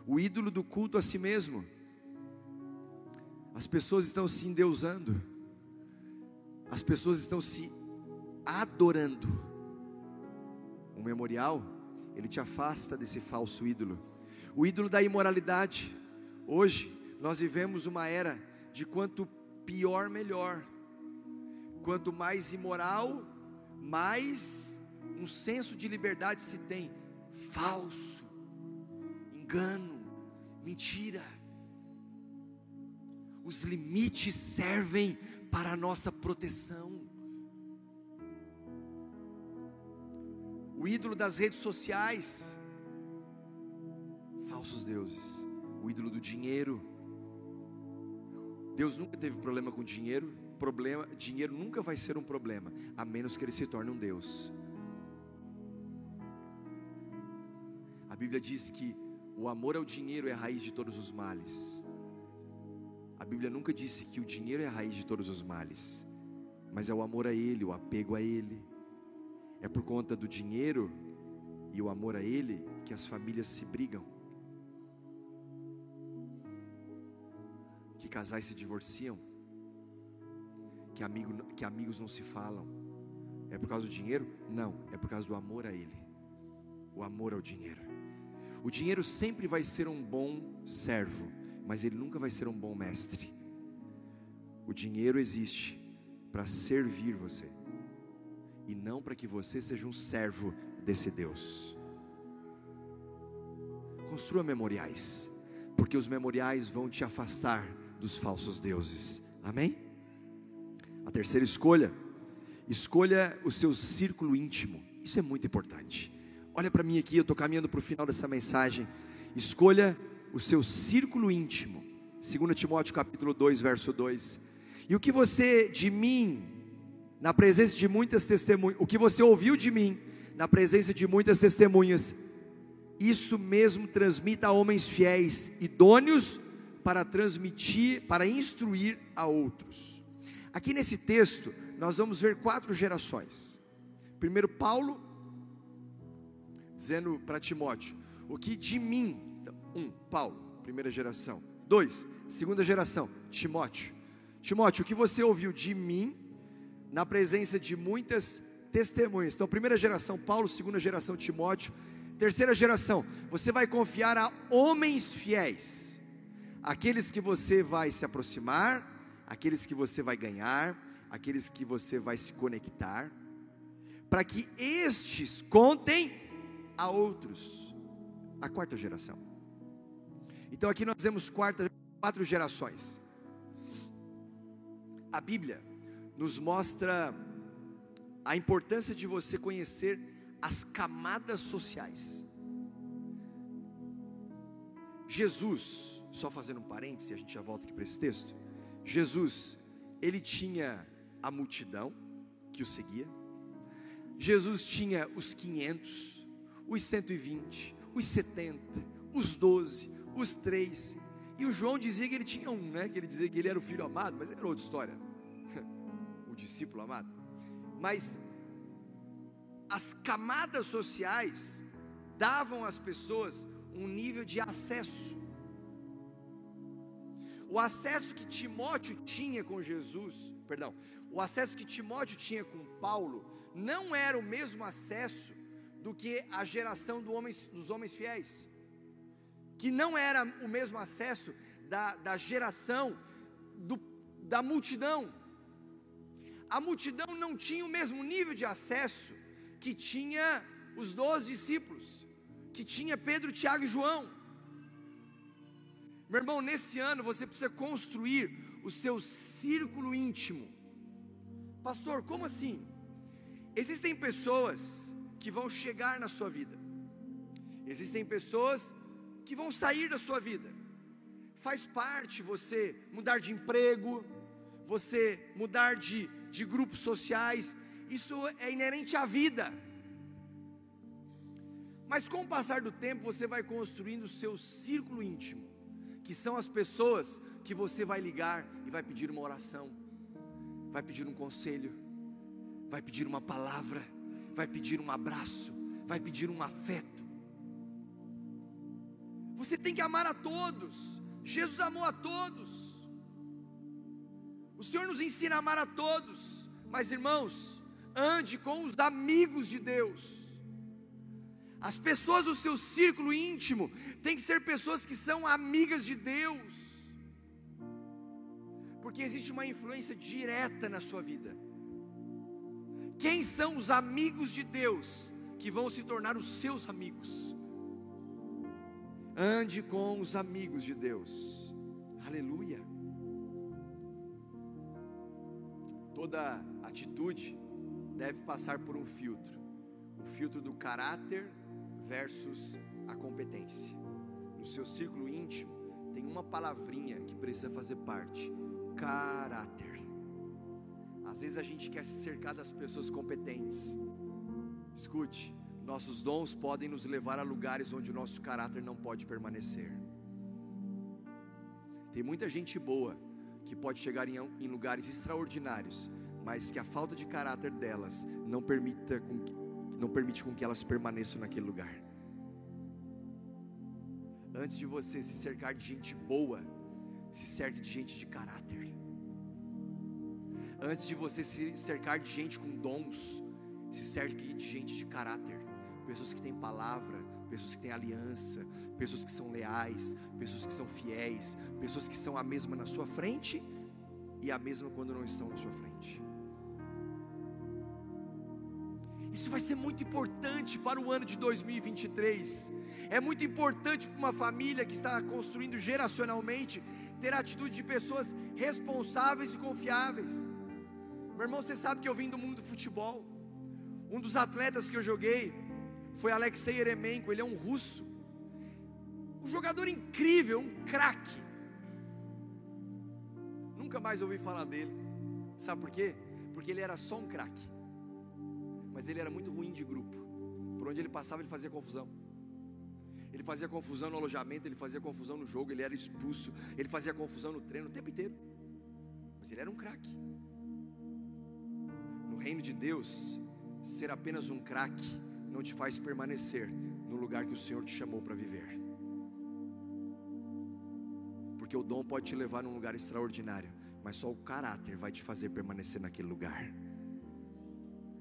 [SPEAKER 2] O ídolo do culto a si mesmo. As pessoas estão se endeusando, as pessoas estão se adorando. O memorial, ele te afasta desse falso ídolo o ídolo da imoralidade. Hoje nós vivemos uma era de quanto pior, melhor. Quanto mais imoral, mais um senso de liberdade se tem. Falso, engano, mentira. Os limites servem para a nossa proteção. O ídolo das redes sociais, falsos deuses, o ídolo do dinheiro. Deus nunca teve problema com dinheiro, problema, dinheiro nunca vai ser um problema, a menos que ele se torne um Deus. A Bíblia diz que o amor ao dinheiro é a raiz de todos os males. A Bíblia nunca disse que o dinheiro é a raiz de todos os males, mas é o amor a Ele, o apego a Ele, É por conta do dinheiro e o amor a Ele que as famílias se brigam, casais se divorciam, que, amigo, que amigos não se falam. É por causa do dinheiro? Não, é por causa do amor a Ele, o amor ao dinheiro. O dinheiro sempre vai ser um bom servo, mas ele nunca vai ser um bom mestre. O dinheiro existe para servir você, e não para que você seja um servo desse Deus. Construa memoriais, porque os memoriais vão te afastar dos falsos deuses. Amém? A terceira escolha, escolha o seu círculo íntimo. Isso é muito importante. Olha para mim aqui, eu estou caminhando para o final dessa mensagem. Escolha o seu círculo íntimo. 2 Timóteo capítulo 2, verso 2. E o que você de mim, na presença de muitas testemunhas, o que você ouviu de mim, na presença de muitas testemunhas, isso mesmo transmita a homens fiéis, idôneos para transmitir, para instruir a outros. Aqui nesse texto, nós vamos ver quatro gerações. Primeiro, Paulo, dizendo para Timóteo: O que de mim, um, Paulo, primeira geração. Dois, segunda geração, Timóteo. Timóteo, o que você ouviu de mim, na presença de muitas testemunhas. Então, primeira geração, Paulo, segunda geração, Timóteo. Terceira geração, você vai confiar a homens fiéis, aqueles que você vai se aproximar, aqueles que você vai ganhar, aqueles que você vai se conectar, para que estes contem a outros, a quarta geração. Então aqui nós temos quarta, quatro gerações. A Bíblia nos mostra a importância de você conhecer as camadas sociais. Jesus, só fazendo um parêntese, a gente já volta aqui para esse texto. Jesus, ele tinha a multidão que o seguia. Jesus tinha os 500, os 120, os 70, os 12, os 3. E o João dizia que ele tinha um, né? Que ele dizia que ele era o filho amado, mas era outra história. o discípulo amado. Mas as camadas sociais davam às pessoas um nível de acesso. O acesso que Timóteo tinha com Jesus, perdão, o acesso que Timóteo tinha com Paulo, não era o mesmo acesso do que a geração do homens, dos homens fiéis, que não era o mesmo acesso da, da geração do, da multidão. A multidão não tinha o mesmo nível de acesso que tinha os doze discípulos, que tinha Pedro, Tiago e João. Meu irmão, nesse ano você precisa construir o seu círculo íntimo. Pastor, como assim? Existem pessoas que vão chegar na sua vida, existem pessoas que vão sair da sua vida. Faz parte você mudar de emprego, você mudar de, de grupos sociais, isso é inerente à vida. Mas com o passar do tempo, você vai construindo o seu círculo íntimo, que são as pessoas que você vai ligar e vai pedir uma oração, vai pedir um conselho, vai pedir uma palavra, vai pedir um abraço, vai pedir um afeto. Você tem que amar a todos. Jesus amou a todos. O Senhor nos ensina a amar a todos. Mas irmãos, ande com os amigos de Deus. As pessoas do seu círculo íntimo têm que ser pessoas que são amigas de Deus, porque existe uma influência direta na sua vida. Quem são os amigos de Deus que vão se tornar os seus amigos? Ande com os amigos de Deus, aleluia. Toda atitude deve passar por um filtro o filtro do caráter versus a competência. No seu círculo íntimo, tem uma palavrinha que precisa fazer parte: caráter. Às vezes a gente quer se cercar das pessoas competentes. Escute, nossos dons podem nos levar a lugares onde o nosso caráter não pode permanecer. Tem muita gente boa que pode chegar em, em lugares extraordinários, mas que a falta de caráter delas não permita não permite com que elas permaneçam naquele lugar. Antes de você se cercar de gente boa, se cerque de gente de caráter. Antes de você se cercar de gente com dons, se cerque de gente de caráter, pessoas que têm palavra, pessoas que têm aliança, pessoas que são leais, pessoas que são fiéis, pessoas que são a mesma na sua frente e a mesma quando não estão na sua frente. Vai ser muito importante para o ano de 2023. É muito importante para uma família que está construindo geracionalmente ter a atitude de pessoas responsáveis e confiáveis. Meu irmão, você sabe que eu vim do mundo do futebol. Um dos atletas que eu joguei foi Alexei Eremenko, ele é um russo. Um jogador incrível, um craque. Nunca mais ouvi falar dele. Sabe por quê? Porque ele era só um craque. Mas ele era muito ruim de grupo. Por onde ele passava, ele fazia confusão. Ele fazia confusão no alojamento, ele fazia confusão no jogo, ele era expulso, ele fazia confusão no treino o tempo inteiro. Mas ele era um craque. No reino de Deus, ser apenas um craque não te faz permanecer no lugar que o Senhor te chamou para viver. Porque o dom pode te levar num lugar extraordinário, mas só o caráter vai te fazer permanecer naquele lugar.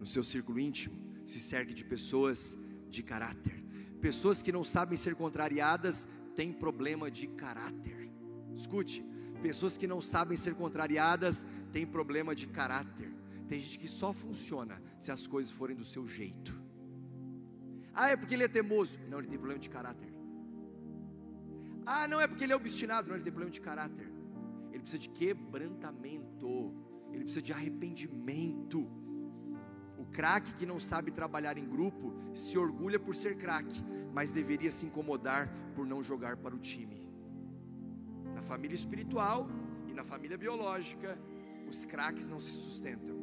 [SPEAKER 2] No seu círculo íntimo, se cerque de pessoas de caráter. Pessoas que não sabem ser contrariadas têm problema de caráter. Escute, pessoas que não sabem ser contrariadas têm problema de caráter. Tem gente que só funciona se as coisas forem do seu jeito. Ah, é porque ele é teimoso. Não, ele tem problema de caráter. Ah, não é porque ele é obstinado. Não, ele tem problema de caráter. Ele precisa de quebrantamento. Ele precisa de arrependimento. Craque que não sabe trabalhar em grupo se orgulha por ser craque, mas deveria se incomodar por não jogar para o time. Na família espiritual e na família biológica, os craques não se sustentam.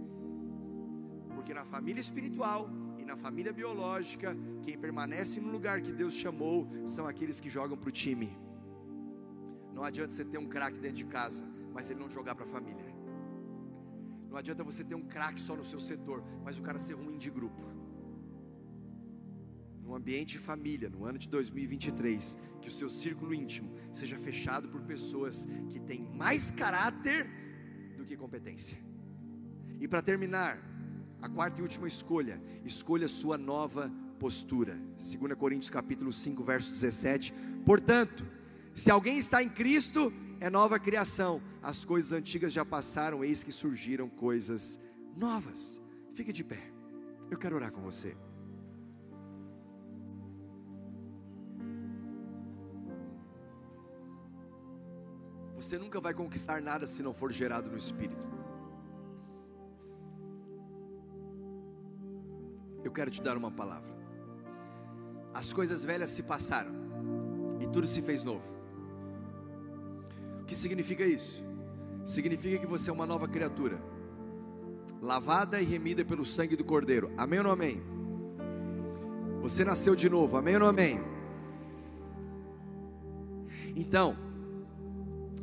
[SPEAKER 2] Porque na família espiritual e na família biológica, quem permanece no lugar que Deus chamou são aqueles que jogam para o time. Não adianta você ter um craque dentro de casa, mas ele não jogar para a família. Não adianta você ter um craque só no seu setor, mas o cara ser ruim de grupo. No ambiente de família, no ano de 2023, que o seu círculo íntimo seja fechado por pessoas que têm mais caráter do que competência. E para terminar, a quarta e última escolha, escolha sua nova postura. 2 Coríntios capítulo 5, verso 17. Portanto, se alguém está em Cristo, é nova criação. As coisas antigas já passaram, eis que surgiram coisas novas. Fique de pé. Eu quero orar com você. Você nunca vai conquistar nada se não for gerado no Espírito. Eu quero te dar uma palavra. As coisas velhas se passaram e tudo se fez novo. O que significa isso? Significa que você é uma nova criatura, lavada e remida pelo sangue do Cordeiro. Amém ou não amém? Você nasceu de novo. Amém ou não amém? Então,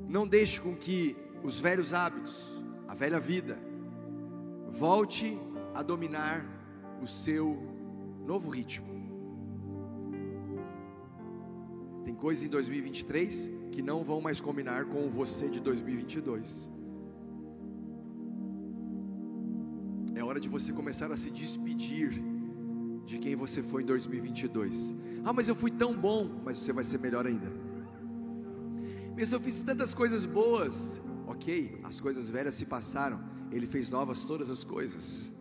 [SPEAKER 2] não deixe com que os velhos hábitos, a velha vida, volte a dominar o seu novo ritmo. Tem coisas em 2023 que não vão mais combinar com você de 2022. É hora de você começar a se despedir de quem você foi em 2022. Ah, mas eu fui tão bom, mas você vai ser melhor ainda. Mas eu fiz tantas coisas boas. Ok, as coisas velhas se passaram. Ele fez novas todas as coisas.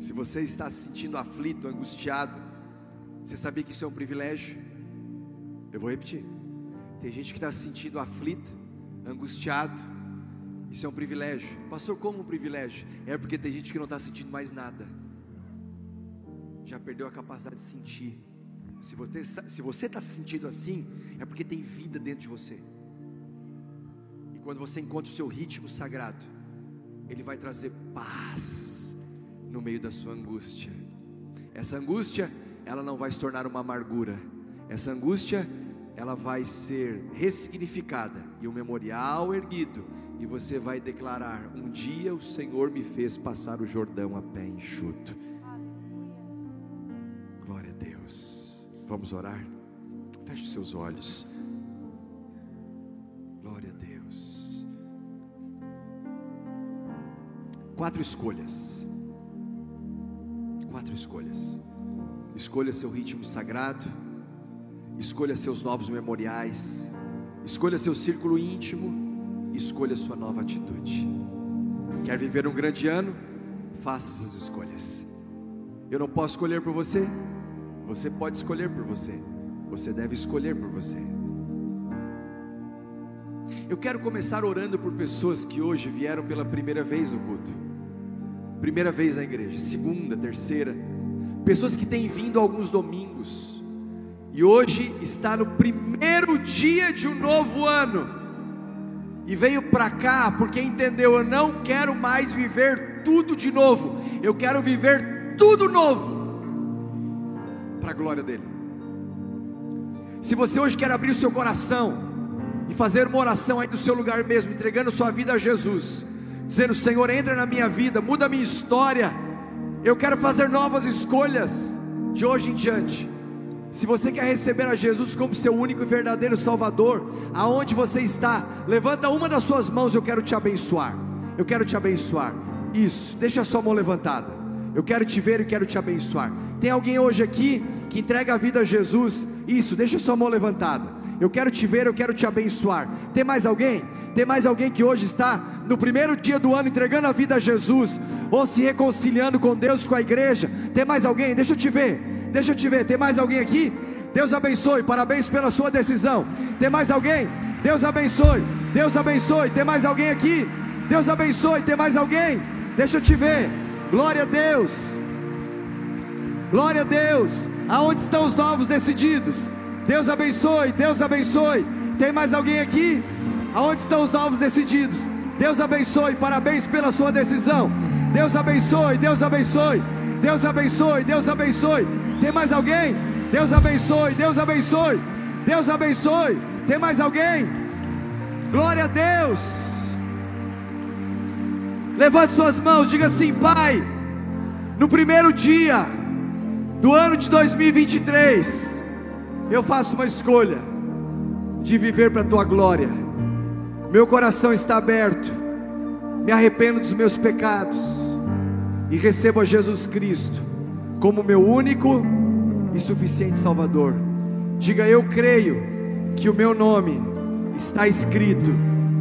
[SPEAKER 2] Se você está se sentindo aflito, angustiado, você sabia que isso é um privilégio? Eu vou repetir. Tem gente que está se sentindo aflito, angustiado. Isso é um privilégio. Pastor, como um privilégio? É porque tem gente que não está sentindo mais nada. Já perdeu a capacidade de sentir. Se você se você está se sentindo assim, é porque tem vida dentro de você. E quando você encontra o seu ritmo sagrado, ele vai trazer paz no meio da sua angústia. Essa angústia, ela não vai se tornar uma amargura. Essa angústia, ela vai ser ressignificada e o um memorial erguido e você vai declarar: Um dia o Senhor me fez passar o Jordão a pé enxuto. Glória a Deus. Vamos orar? Feche seus olhos. Glória a Deus. Quatro escolhas. Quatro escolhas. Escolha seu ritmo sagrado. Escolha seus novos memoriais. Escolha seu círculo íntimo escolha sua nova atitude. Quer viver um grande ano? Faça essas escolhas. Eu não posso escolher por você, você pode escolher por você. Você deve escolher por você. Eu quero começar orando por pessoas que hoje vieram pela primeira vez no culto. Primeira vez na igreja, segunda, terceira. Pessoas que têm vindo alguns domingos. E hoje está no primeiro dia de um novo ano e veio para cá porque entendeu: eu não quero mais viver tudo de novo, eu quero viver tudo novo, para a glória dEle. Se você hoje quer abrir o seu coração e fazer uma oração aí do seu lugar mesmo, entregando sua vida a Jesus, dizendo: Senhor, entra na minha vida, muda a minha história, eu quero fazer novas escolhas de hoje em diante. Se você quer receber a Jesus como seu único e verdadeiro Salvador, aonde você está, levanta uma das suas mãos, eu quero te abençoar. Eu quero te abençoar. Isso, deixa a sua mão levantada. Eu quero te ver e quero te abençoar. Tem alguém hoje aqui que entrega a vida a Jesus? Isso, deixa a sua mão levantada. Eu quero te ver, eu quero te abençoar. Tem mais alguém? Tem mais alguém que hoje está no primeiro dia do ano entregando a vida a Jesus ou se reconciliando com Deus, com a igreja? Tem mais alguém? Deixa eu te ver. Deixa eu te ver, tem mais alguém aqui? Deus abençoe, parabéns pela sua decisão. Tem mais alguém? Deus abençoe, Deus abençoe. Tem mais alguém aqui? Deus abençoe, tem mais alguém? Deixa eu te ver. Glória a Deus. Glória a Deus. Aonde estão os novos decididos? Deus abençoe, Deus abençoe. Tem mais alguém aqui? Aonde estão os novos decididos? Deus abençoe, parabéns pela sua decisão. Deus abençoe, Deus abençoe. Deus abençoe, Deus abençoe. Tem mais alguém? Deus abençoe, Deus abençoe. Deus abençoe. Tem mais alguém? Glória a Deus. Levante suas mãos, diga assim: Pai, no primeiro dia do ano de 2023, eu faço uma escolha de viver para a tua glória. Meu coração está aberto, me arrependo dos meus pecados e recebo a Jesus Cristo como meu único e suficiente Salvador. Diga: Eu creio que o meu nome está escrito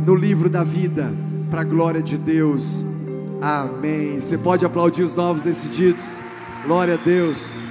[SPEAKER 2] no livro da vida, para a glória de Deus. Amém. Você pode aplaudir os novos decididos. Glória a Deus.